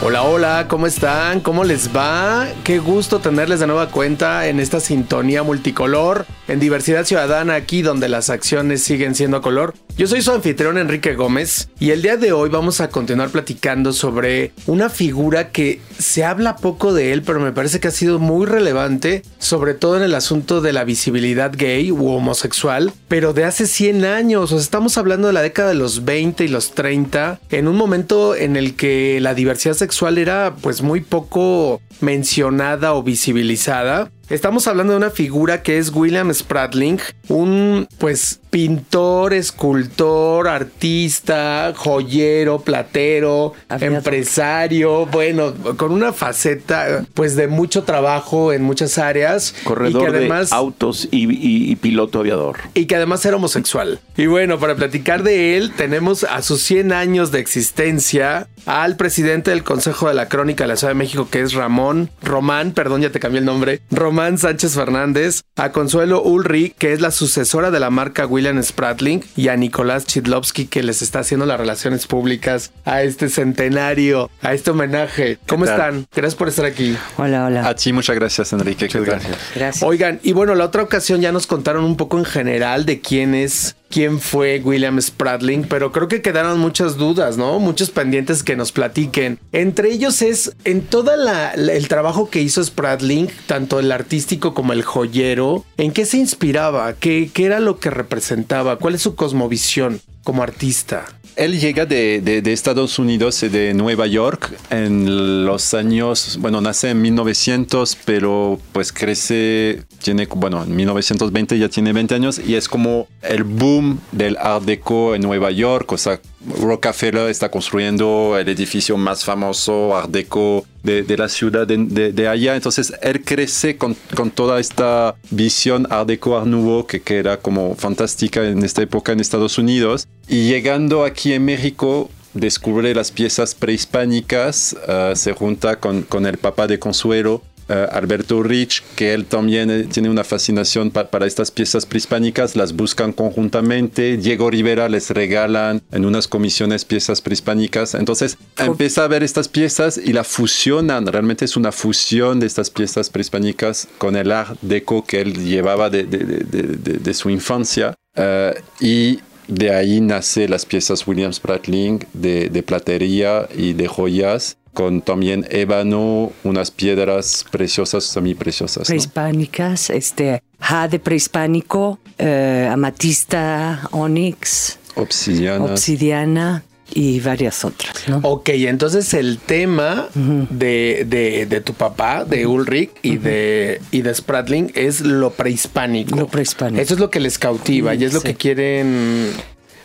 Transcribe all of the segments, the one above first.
Hola, hola, ¿cómo están? ¿Cómo les va? Qué gusto tenerles de nueva cuenta en esta sintonía multicolor, en diversidad ciudadana, aquí donde las acciones siguen siendo color. Yo soy su anfitrión Enrique Gómez y el día de hoy vamos a continuar platicando sobre una figura que se habla poco de él, pero me parece que ha sido muy relevante, sobre todo en el asunto de la visibilidad gay u homosexual, pero de hace 100 años, o sea, estamos hablando de la década de los 20 y los 30, en un momento en el que la diversidad sexual era pues muy poco mencionada o visibilizada. Estamos hablando de una figura que es William Spratling, un pues pintor, escultor, artista, joyero, platero, empresario, bueno, con una faceta pues de mucho trabajo en muchas áreas. Corredor y que además, de autos y, piloto aviador. Y que además era homosexual. Y bueno, para platicar de él tenemos a sus 100 años de existencia al presidente del Consejo de la Crónica de la Ciudad de México que es Ramón, Román, perdón, ya te cambié el nombre, Román Sánchez Fernández, a Consuelo Ulrich, que es la sucesora de la marca William Spratling, y a Nicolás Chidlovsky, que les está haciendo las relaciones públicas a este centenario, a este homenaje. ¿Cómo están? Gracias por estar aquí. Hola, hola. A ti, muchas gracias, Enrique. Muchas gracias. Gracias. Oigan, y bueno, la otra ocasión ya nos contaron un poco en general de quién es quién fue William Spratling, pero creo que quedaron muchas dudas, ¿no? Muchos pendientes que nos platiquen. Entre ellos es en todo el trabajo que hizo Spratling, tanto el artístico como el joyero, ¿en qué se inspiraba? ¿Qué, qué era lo que representaba? ¿Cuál es su cosmovisión como artista? Él llega de, de, Estados Unidos y de Nueva York en los años, bueno, nace en 1900, pero pues crece, tiene, bueno, en 1920 ya tiene 20 años y es como el boom del Art Deco en Nueva York, o sea, Rockefeller está construyendo el edificio más famoso, Art Deco, de, la ciudad de, de, allá. Entonces él crece con, con, toda esta visión Art Deco, Art Nouveau, que, que era como fantástica en esta época en Estados Unidos. Y llegando aquí en México, descubre las piezas prehispánicas, uh, se junta con, con el papá de Consuelo Alberto Rich, que él también eh, tiene una fascinación para estas piezas prehispánicas, las buscan conjuntamente. Diego Rivera les regalan en unas comisiones piezas prehispánicas. Entonces empieza a ver estas piezas y la fusionan. Realmente es una fusión de estas piezas prehispánicas con el art deco que él llevaba de, de, de, de su infancia. Uh, y de ahí nace las piezas Williams Spratling de, de platería y de joyas con también ébano, unas piedras preciosas, semi-preciosas. Prehispánicas, este, jade prehispánico, eh, amatista, onix, obsidiana. obsidiana y varias otras. ¿no? Ok, entonces el tema de, de, tu papá, de Ulrich y, de, y de Spratling es lo prehispánico. Lo prehispánico. Eso es lo que les cautiva y es lo que quieren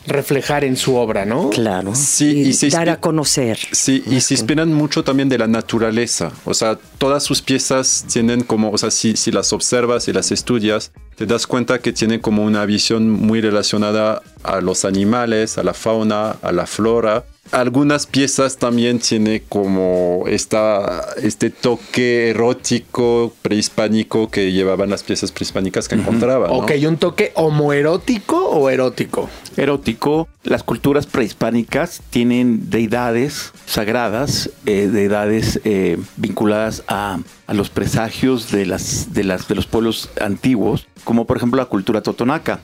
reflejar en su obra, ¿no? Claro. Sí, y, dar a conocer. Sí, y se inspiran mucho también de la naturaleza. O sea, todas sus piezas tienen como, o sea, si, si las observas y las estudias, te das cuenta que tienen como una visión muy relacionada a los animales, a la fauna, a la flora algunas piezas también tiene como esta, este toque erótico prehispánico que llevaban las piezas prehispánicas que encontraban. Ok, ¿un toque homoerótico o erótico? Erótico. Las culturas prehispánicas tienen deidades sagradas, eh, deidades eh, vinculadas a, los presagios de, las, de, las, de los pueblos antiguos, como por ejemplo la cultura totonaca.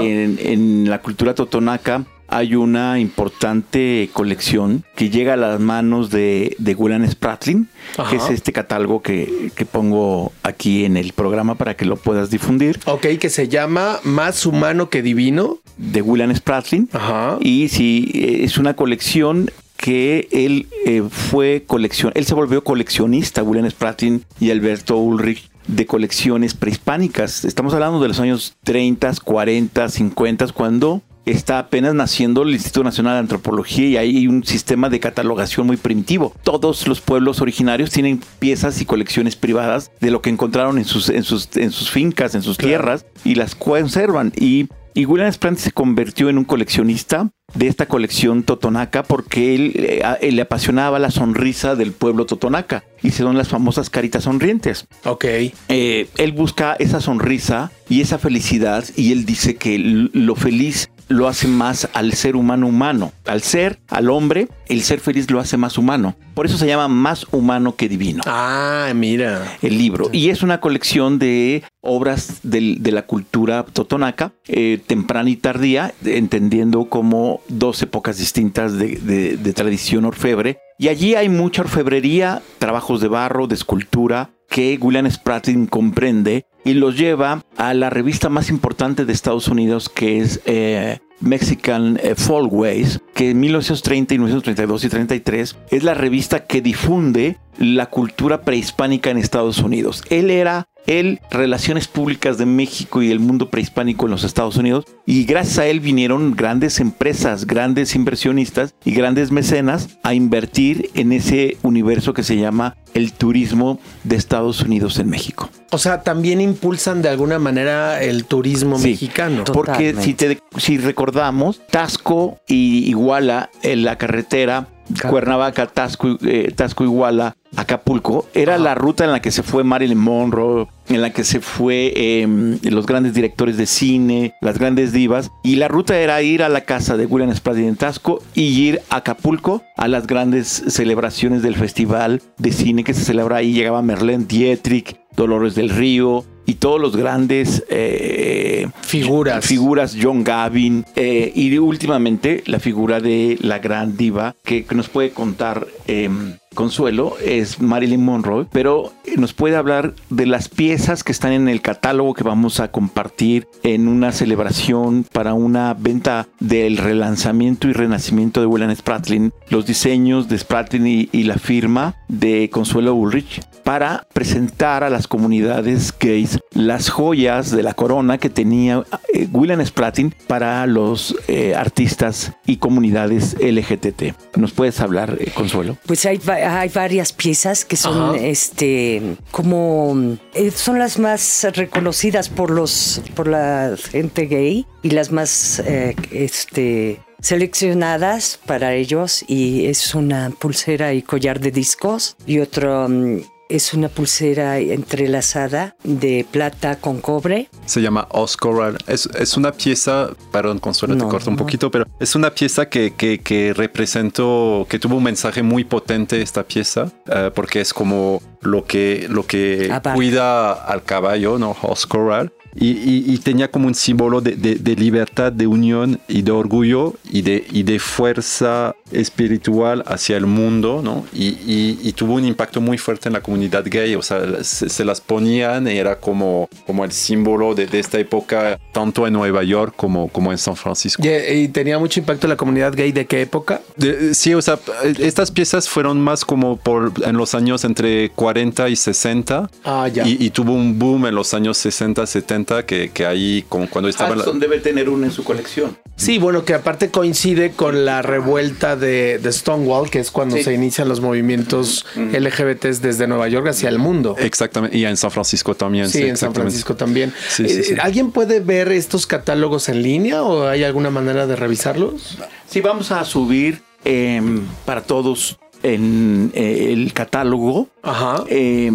En, en la cultura totonaca hay una importante colección que llega a las manos de, de William Spratling, que es este catálogo que, pongo aquí en el programa para que lo puedas difundir. Ok, que se llama Más humano que divino. De William Spratling. Ajá. Y sí, es una colección que él eh, fue colección, él se volvió coleccionista, William Spratling y Alberto Ulrich de colecciones prehispánicas. Estamos hablando de los años 30, 40, 50, cuando está apenas naciendo el Instituto Nacional de Antropología y hay un sistema de catalogación muy primitivo. Todos los pueblos originarios tienen piezas y colecciones privadas de lo que encontraron en sus, en sus, en sus fincas, en sus tierras y las conservan. Y y William Sprant se convirtió en un coleccionista de esta colección totonaca porque él, eh, él, le apasionaba la sonrisa del pueblo totonaca y se son las famosas caritas sonrientes. Ok. Eh, él busca esa sonrisa y esa felicidad y él dice que lo feliz lo hace más al ser humano humano. Al ser, al hombre, el ser feliz lo hace más humano. Por eso se llama Más humano que divino. Ah, mira. El libro. Y es una colección de obras de, de la cultura totonaca, eh, temprana y tardía, entendiendo como dos épocas distintas de, de, de tradición orfebre. Y allí hay mucha orfebrería, trabajos de barro, de escultura, que William Spratlin comprende y los lleva a la revista más importante de Estados Unidos que es eh, Mexican eh, Folkways, que en 1930 y 1932 y 33 es la revista que difunde la cultura prehispánica en Estados Unidos. Él era el Relaciones Públicas de México y el mundo prehispánico en los Estados Unidos. Y gracias a él vinieron grandes empresas, grandes inversionistas y grandes mecenas a invertir en ese universo que se llama el turismo de Estados Unidos en México. O sea, también impulsan de alguna manera el turismo Sí, mexicano. Porque si, te, si recordamos, Tasco y Iguala, en la carretera Cuernavaca, Tasco, eh, Tasco Iguala, Acapulco, era la ruta en la que se fue Marilyn Monroe, en la que se fue eh, los grandes directores de cine, las grandes divas, y la ruta era ir a la casa de William Spradlin en Tasco y ir a Acapulco a las grandes celebraciones del festival de cine que se celebra ahí. Llegaba Merlene Dietrich, Dolores del Río y todos los grandes eh, Figuras. figuras John Gavin eh, y últimamente la figura de la gran diva que, que nos puede contar eh, Consuelo es Marilyn Monroe, pero nos puede hablar de las piezas que están en el catálogo que vamos a compartir en una celebración para una venta del relanzamiento y renacimiento de William Spratlin, los diseños de Spratlin y, y la firma de Consuelo Ulrich para presentar a las comunidades gays las joyas de la corona que tenía eh, William Spratlin para los eh, artistas y comunidades LGTT. ¿Nos puedes hablar, eh, Consuelo? Pues hay, va- hay varias piezas que son Ajá. este como eh, son las más reconocidas por los por la gente gay y las más este seleccionadas para ellos y es una pulsera y collar de discos y otro mm, es una pulsera entrelazada de plata con cobre Se llama Oscar. Es, es una pieza, perdón, Consuelo, te No, corto un no. poquito, pero es una pieza que, que, que representó, que tuvo un mensaje muy potente esta pieza, eh, porque es como lo que, lo que Abarca. cuida al caballo, ¿no? Oscar. Y, y- y tenía como un símbolo de, de- de libertad, de unión y de orgullo y de, y de fuerza espiritual hacia el mundo, ¿no? Y, y- y tuvo un impacto muy fuerte en la comunidad gay, o sea, se, se las ponían y era como, como el símbolo de, de esta época, tanto en Nueva York como, como en San Francisco. Y, y tenía mucho impacto en la comunidad gay de qué época? De- sí, o sea, estas piezas fueron más como por en los años entre 40 y 60. Ah, ya. Y, y tuvo un boom en los años 60, 70, que, que ahí, como cuando estaba... la- Hudson debe tener una en su colección. Sí, bueno, que aparte coincide con la revuelta de, de Stonewall, que es cuando Sí. se inician los movimientos LGBTs desde Nueva York hacia el mundo. Exactamente, y en San Francisco también. Sí, en San. Francisco también. Sí, sí, Eh, sí. ¿Alguien puede ver estos catálogos en línea o hay alguna manera de revisarlos? Sí, vamos a subir eh, para todos en eh, el catálogo Ajá. eh,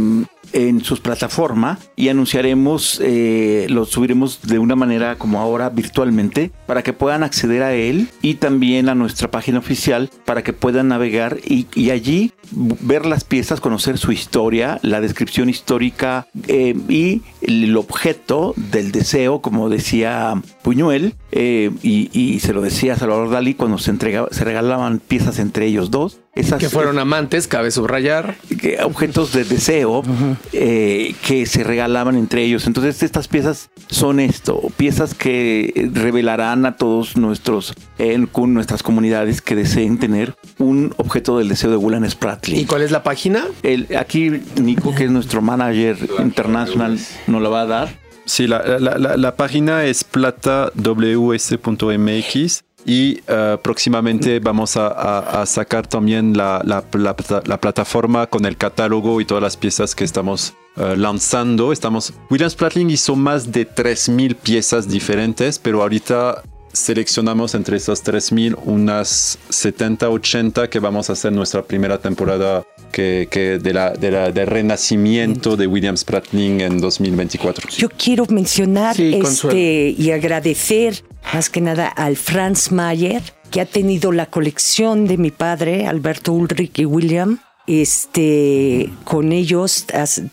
en sus plataformas y anunciaremos, eh, lo subiremos de una manera como ahora virtualmente para que puedan acceder a él y también a nuestra página oficial para que puedan navegar y, allí ver las piezas, conocer su historia, la descripción histórica eh, y el objeto del deseo, como decía Puñuel, eh, y, y se lo decía Salvador Dalí cuando se, entregaba, se regalaban piezas entre ellos dos. Esas, Que fueron amantes, cabe subrayar. que- objetos de deseo eh, que se regalaban entre ellos. Entonces estas piezas son esto, piezas que revelarán a todos nuestros, eh, con nuestras comunidades que deseen tener un objeto del deseo de William ¿Y Spratley. cuál es la página? El, aquí Nico, que es nuestro manager internacional, nos lo va a dar. Sí, la, la- la- página es plataws.mx y eh, próximamente vamos a, sacar también la, la- la plataforma con el catálogo y todas las piezas que estamos eh, lanzando. Estamos, Williams Platling hizo más de 3.000 piezas diferentes, pero ahorita seleccionamos entre esas 3.000 unas 70, 80 que vamos a hacer nuestra primera temporada que, que de la, de la- del renacimiento de Williams Platling en 2024. Yo quiero mencionar Sí, este y agradecer más que nada al Franz Mayer, que ha tenido la colección de mi padre, Alberto Ulrich y William, este, con ellos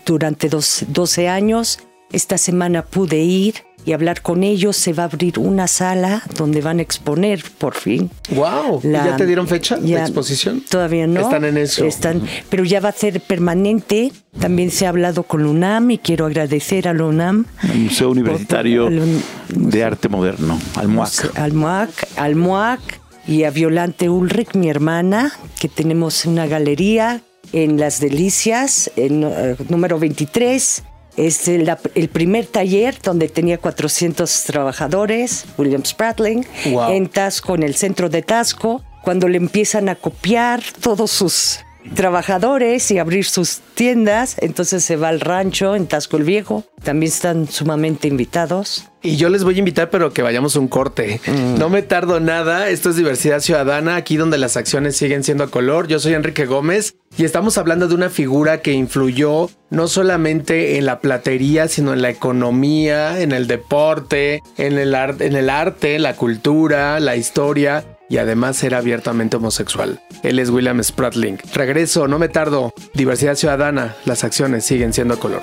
durante dos- 12 años. Esta semana pude ir y hablar con ellos. Se va a abrir una sala donde van a exponer por fin. Wow. ¿Y La- ¿Ya te dieron fecha de ya- exposición? Todavía no. Están en eso. Están, pero ya va a ser permanente. También se ha hablado con UNAM y quiero agradecer a la UNAM. El Museo Universitario Al un- de Arte Moderno, Almuac. Almuac, Almuac y a Violante Ulrich, mi hermana, que tenemos una galería en Las Delicias, en eh, número 23. Es el, primer taller donde tenía 400 trabajadores, William Spratling, Wow. en Tasco, en el centro de Tasco, cuando le empiezan a copiar todos sus trabajadores y abrir sus tiendas, entonces se va al rancho en Tasco el Viejo, también están sumamente invitados. Y yo les voy a invitar, pero que vayamos a un corte. No me tardo nada. Esto es Diversidad Ciudadana, aquí donde las acciones siguen siendo a color. Yo soy Enrique Gómez y estamos hablando de una figura que influyó no solamente en la platería, sino en la economía, en el deporte, en el, en el arte, la cultura, la historia. Y además era abiertamente homosexual. Él es William Spratling. Regreso, no me tardo. Diversidad Ciudadana, las acciones siguen siendo a color.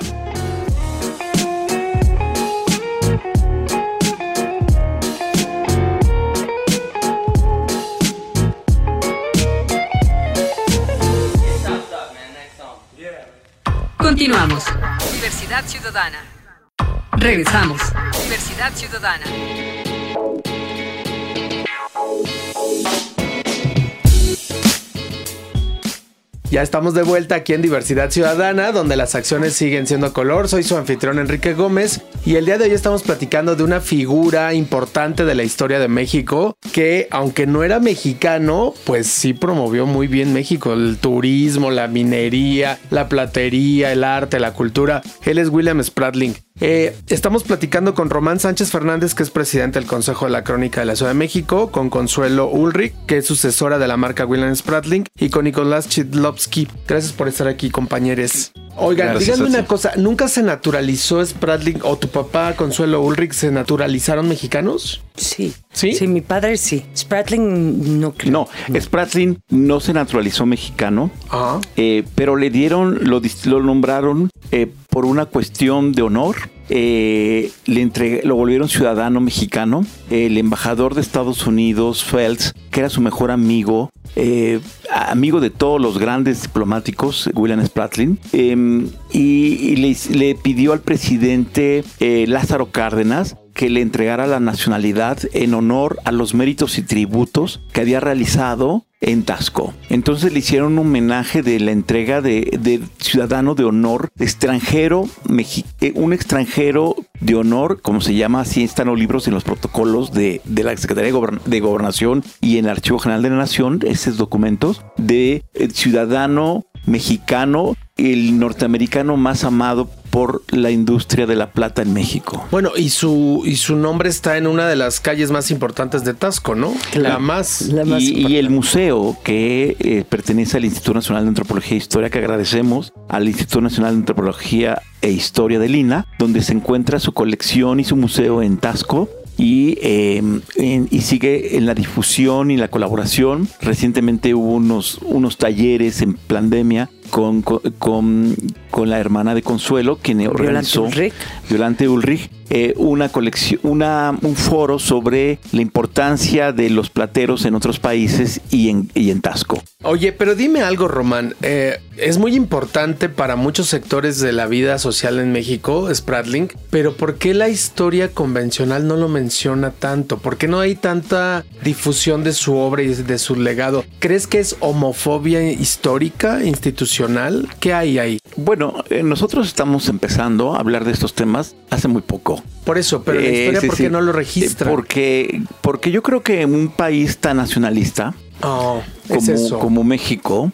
Ciudadana. Regresamos. Diversidad Ciudadana. Ya estamos de vuelta aquí en Diversidad Ciudadana, donde las acciones siguen siendo color. Soy su anfitrión Enrique Gómez y el día de hoy estamos platicando de una figura importante de la historia de México que, aunque no era mexicano, pues sí promovió muy bien México, el turismo, la minería, la platería, el arte, la cultura. Él es William Spratling. Eh, estamos platicando con Román Sánchez Fernández, que es presidente del Consejo de la Crónica de la Ciudad de México, con Consuelo Ulrich, que es sucesora de la marca William Spratling, y con Nicolás Chidlovsky. Gracias por estar aquí, compañeros. Oigan, Gracias díganme una cosa, ¿nunca se naturalizó Spratling o tu papá Consuelo Ulrich se naturalizaron mexicanos? Sí. ¿Sí? Sí, mi padre sí. Spratling no creo. No, Spratling no se naturalizó mexicano, Ajá. eh, pero le dieron, lo, lo nombraron eh, por una cuestión de honor. eh, le entre- lo volvieron ciudadano mexicano. El embajador de Estados Unidos, Phelps, que era su mejor amigo, eh, amigo de todos los grandes diplomáticos, William Spratling, eh, y, le pidió al presidente eh, Lázaro Cárdenas que le entregara la nacionalidad en honor a los méritos y tributos que había realizado en Tasco. Entonces le hicieron un homenaje de la entrega de, ciudadano de honor extranjero, eh, un extranjero de honor, como se llama, así están los libros en los protocolos de, la Secretaría de, de Gobernación y en el Archivo General de la Nación, esos documentos, de eh, ciudadano mexicano, el norteamericano más amado por la industria de la plata en México. Bueno, y su, y su nombre está en una de las calles más importantes de Tasco, ¿no? La más. La más y, importante. y el museo que eh, pertenece al Instituto Nacional de Antropología e Historia, que agradecemos al Instituto Nacional de Antropología e Historia de Lina, donde se encuentra su colección y su museo en Tasco. Y, en- y sigue en la difusión y la colaboración. Recientemente hubo unos, unos talleres en pandemia con, con, con- la hermana de Consuelo, quien Violante organizó Ulrich. Violante Ulrich, eh, una colección, una, un foro sobre la importancia de los plateros en otros países y en, y en Tasco. Oye, pero dime algo, Román. Eh, es muy importante para muchos sectores de la vida social en México, Spratling, pero ¿por qué la historia convencional no lo menciona tanto? ¿Por qué no hay tanta difusión de su obra y de su legado? ¿Crees que es homofobia histórica, institucional? ¿Qué hay ahí? Bueno, eh, nosotros estamos empezando a hablar de estos temas hace muy poco. Por eso, pero la Eh, historia, sí, ¿por qué sí. no lo Eh, registra? Porque, porque yo creo que en un país tan nacionalista Oh, es como, eso. como México,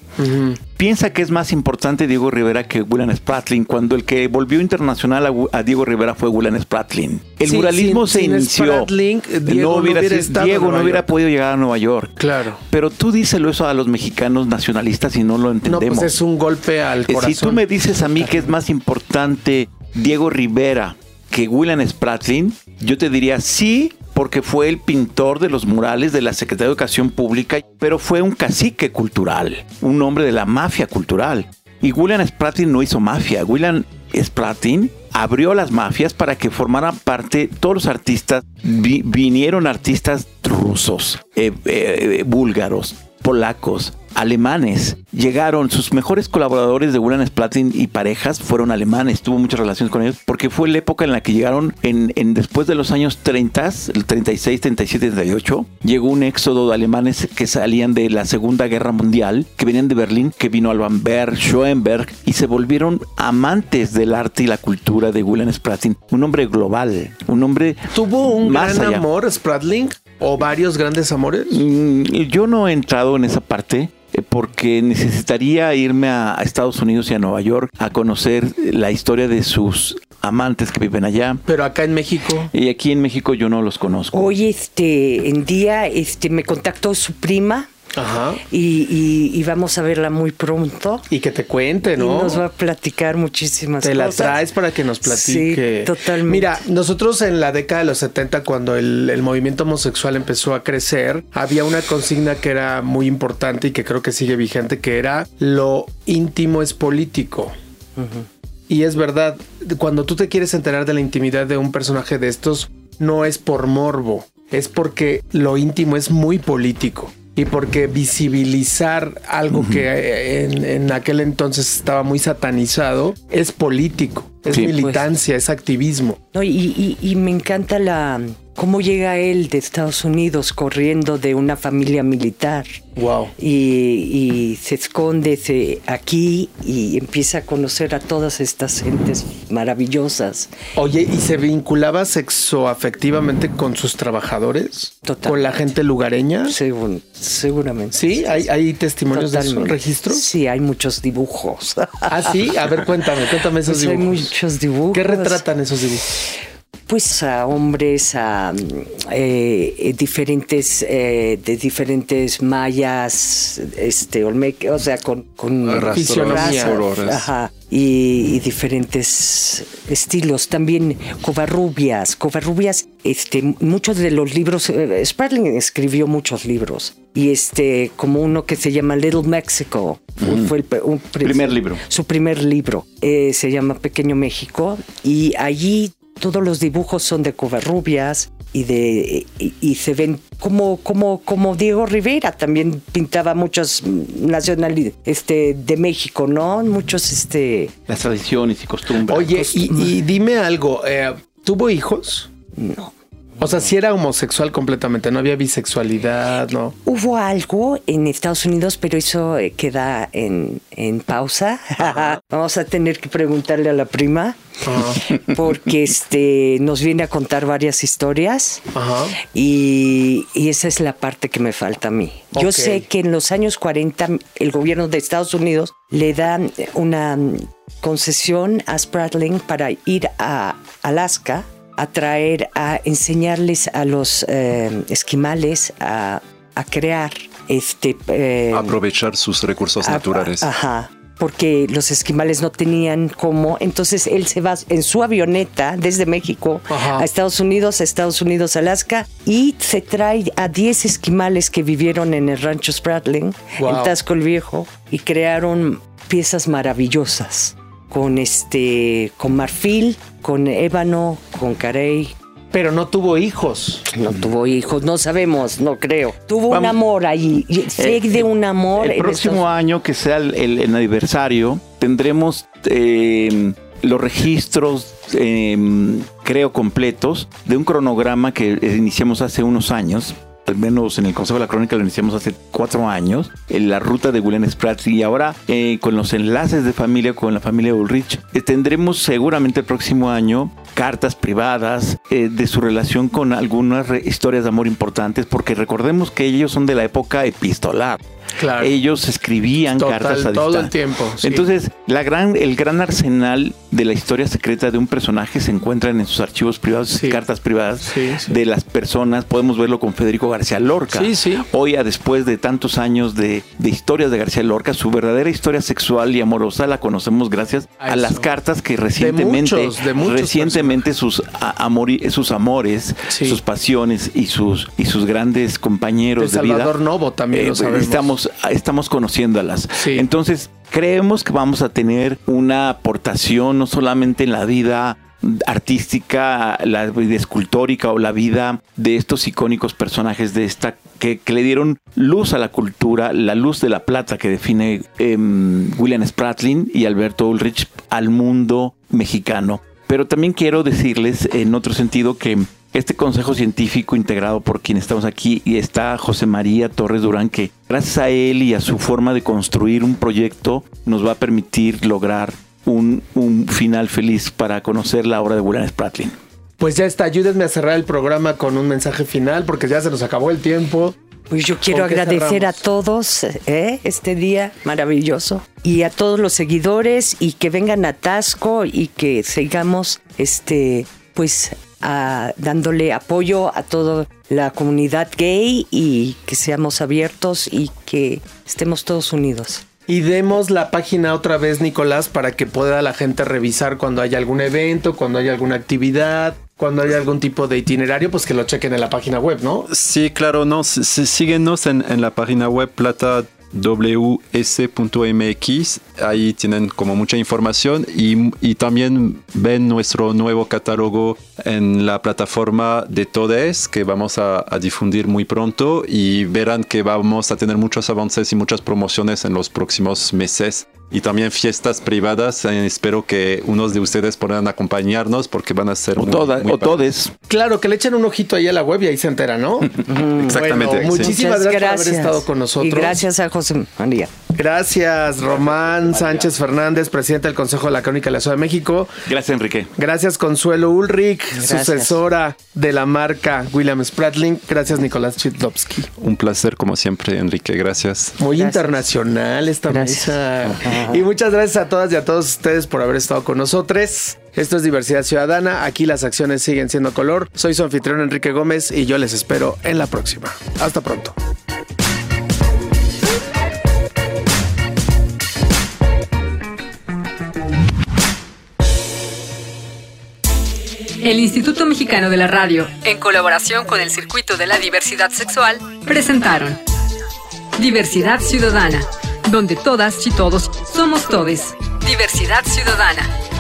piensa que es más importante Diego Rivera que William Spratling, cuando el que volvió internacional a, Diego Rivera fue William Spratling. El Sí, muralismo sin- se sin inició. Spratling, Diego no hubiera en Diego no hubiera podido llegar a Nueva York. Claro. Pero tú díselo eso a los mexicanos nacionalistas y no lo No, entendemos. pues es un golpe al Eh, corazón. Si tú me dices a mí que es más importante Diego Rivera que William Spratling, yo te diría sí, porque fue el pintor de los murales de la Secretaría de Educación Pública, pero fue un cacique cultural, un hombre de la mafia cultural. Y William Spratling no hizo mafia. William Spratling abrió las mafias para que formaran parte todos los artistas. Vi- vinieron artistas rusos, eh, eh, búlgaros, polacos, alemanes. Llegaron, sus mejores colaboradores de William Splatling y parejas fueron alemanes, tuvo muchas relaciones con ellos, porque fue la época en la que llegaron, en, en después de los años 30, el 36, 37, 38, llegó un éxodo de alemanes que salían de la Segunda Guerra Mundial, que venían de Berlín, que vino Alban Berg, Schoenberg, y se volvieron amantes del arte y la cultura de William Spratling. Un hombre global, un hombre ¿Tuvo un más gran allá. amor Spratling? ¿O varios grandes amores? Mm, Yo no he entrado en esa parte eh, porque necesitaría irme a, a Estados Unidos y a Nueva York a conocer la historia de sus amantes que viven allá. Pero acá en México. Y aquí en México yo no los conozco. Hoy, este, en día, este, me contactó su prima Ajá. y, y- y vamos a verla muy pronto. Y que te cuente, ¿no? Y nos va a platicar muchísimas Te la cosas. traes para que nos platique. Sí, totalmente. Mira, nosotros en la década de los 70, cuando el, el movimiento homosexual empezó a crecer, había una consigna que era muy importante y que creo que sigue vigente, que era lo íntimo es político. Y es verdad, cuando tú te quieres enterar de la intimidad de un personaje de estos, no es por morbo, es porque lo íntimo es muy político. Y porque visibilizar algo que eh, en, en aquel entonces estaba muy satanizado es político, es Sí. militancia, es activismo. No, y, y- y me encanta la cómo llega él de Estados Unidos corriendo de una familia militar Wow. y, y se esconde se- aquí y empieza a conocer a todas estas gentes maravillosas. Oye, ¿y se vinculaba sexoafectivamente con sus trabajadores? Totalmente. ¿Con la gente lugareña? Segun- seguramente. Sí, hay, hay testimonios de Totalmente. esos registros. Sí, hay muchos dibujos. Ah, sí. A ver, cuéntame, cuéntame esos Pues hay dibujos. muchos dibujos. ¿Qué retratan esos dibujos? Pues a hombres, a mm, eh, diferentes, eh, de diferentes mayas, este, olmeque, o sea, con, con. Ajá, y, y diferentes estilos. También covarrubias, covarrubias, este, muchos de los libros, eh, escribió muchos libros. Y este, como uno que se llama Little Mexico, fue el un pri- Primer libro. su primer libro. eh, se llama Pequeño México y allí todos los dibujos son de Covarrubias y de y, y se ven como como como Diego Rivera también pintaba muchos nacionalidades este de México, ¿no? Muchos este Las tradiciones y costumbres. Oye, y, y dime algo, eh, ¿tuvo hijos? no. O sea, si era homosexual completamente, no había bisexualidad, ¿no? Hubo algo en Estados Unidos, pero eso eh, queda en, en pausa. Vamos a tener que preguntarle a la prima. Porque este nos viene a contar varias historias. Ajá. Y, y esa es la parte que me falta a mí. Yo sé que en los años 40 el gobierno de Estados Unidos le da una concesión a Spratling para ir a Alaska a traer, a enseñarles a los eh, esquimales a, a crear este... eh, Aprovechar sus recursos a- naturales. Ajá. Porque los esquimales no tenían cómo. Entonces él se va en su avioneta desde México Ajá. a Estados Unidos, a Estados Unidos, Alaska, y se trae a 10 esquimales que vivieron en el rancho Spratling, Wow. en Tasco el Viejo, y crearon piezas maravillosas con este, con marfil, con ébano, con carey. Pero no tuvo hijos. No tuvo hijos, no sabemos, no creo. Tuvo un amor ahí. y Sé Eh, de un amor. El próximo estos- año, que sea el, el- el aniversario, tendremos eh, los registros, eh, creo, completos de un cronograma que iniciamos hace unos años al menos en el Consejo de la Crónica lo iniciamos hace cuatro años, en la ruta de William Spratley y ahora eh, con los enlaces de familia con la familia Ulrich, eh, tendremos seguramente el próximo año cartas privadas eh, de su relación con algunas historias de amor importantes, porque recordemos que ellos son de la época epistolar. Claro. Ellos escribían Total, cartas a todo distancia. el tiempo, sí. Entonces, la gran, el gran arsenal de la historia secreta de un personaje se encuentran en sus archivos privados, Sí. cartas privadas Sí, de las personas. Podemos verlo con Federico García Lorca. Hoy, a después de tantos años de, de historias de García Lorca, su verdadera historia sexual y amorosa la conocemos gracias A a, las cartas que recientemente, muchos, de muchos recientemente sus, a- amori- sus amores, sus pasiones y sus, y sus grandes compañeros De de, vida. Salvador Novo también lo Eh, sabemos. Estamos, estamos conociéndolas. Sí. Entonces, creemos que vamos a tener una aportación no solamente en la vida artística, la vida escultórica o la vida de estos icónicos personajes de esta que, que le dieron luz a la cultura, la luz de la plata que define em, William Spratling y Alberto Ulrich al mundo mexicano. Pero también quiero decirles en otro sentido que este consejo científico integrado por quien estamos aquí y está José María Torres Durán, que gracias a él y a su forma de construir un proyecto nos va a permitir lograr un, un final feliz para conocer la obra de William Spratling. Pues ya está, ayúdenme a cerrar el programa con un mensaje final porque ya se nos acabó el tiempo. Pues yo quiero ¿Con qué agradecer cerramos? a todos ¿eh? este día maravilloso y a todos los seguidores y que vengan a Tasco y que sigamos este pues a- dándole apoyo a toda la comunidad gay y que seamos abiertos y que estemos todos unidos. Y demos la página otra vez, Nicolás, para que pueda la gente revisar cuando haya algún evento, cuando haya alguna actividad, cuando haya algún tipo de itinerario, pues que lo chequen en la página web, ¿no? Sí, claro, no, sí- sí, síguenos en, en la página web plata ws.mx, ahí tienen como mucha información y, y también ven nuestro nuevo catálogo en la plataforma de Todes que vamos a, a difundir muy pronto y verán que vamos a tener muchos avances y muchas promociones en los próximos meses y también fiestas privadas. Eh, espero que unos de ustedes puedan acompañarnos porque van a ser O, muy, toda- muy o todes. Claro, que le echen un ojito ahí a la web y ahí se entera, ¿no? Exactamente. Bueno, muchísimas gracias, por haber estado con nosotros. Y gracias a José María. Gracias, Román Sánchez Fernández, presidente del Consejo de la Crónica de la Ciudad de México. Gracias, Enrique. Gracias, Consuelo Ulrich, Gracias. sucesora de la marca William Spratling. Gracias, Nicolás Chidlowski. Un placer como siempre, Enrique. Gracias. Muy Gracias. internacional esta Gracias. mesa. Y muchas gracias a todas y a todos ustedes por haber estado con nosotros. Esto es Diversidad Ciudadana. Aquí las acciones siguen siendo color. Soy su anfitrión Enrique Gómez y yo les espero en la próxima. Hasta pronto. El Instituto Mexicano de la Radio, en colaboración con el Circuito de la Diversidad Sexual, presentaron Diversidad Ciudadana, donde todas y todos somos todes. Diversidad Ciudadana.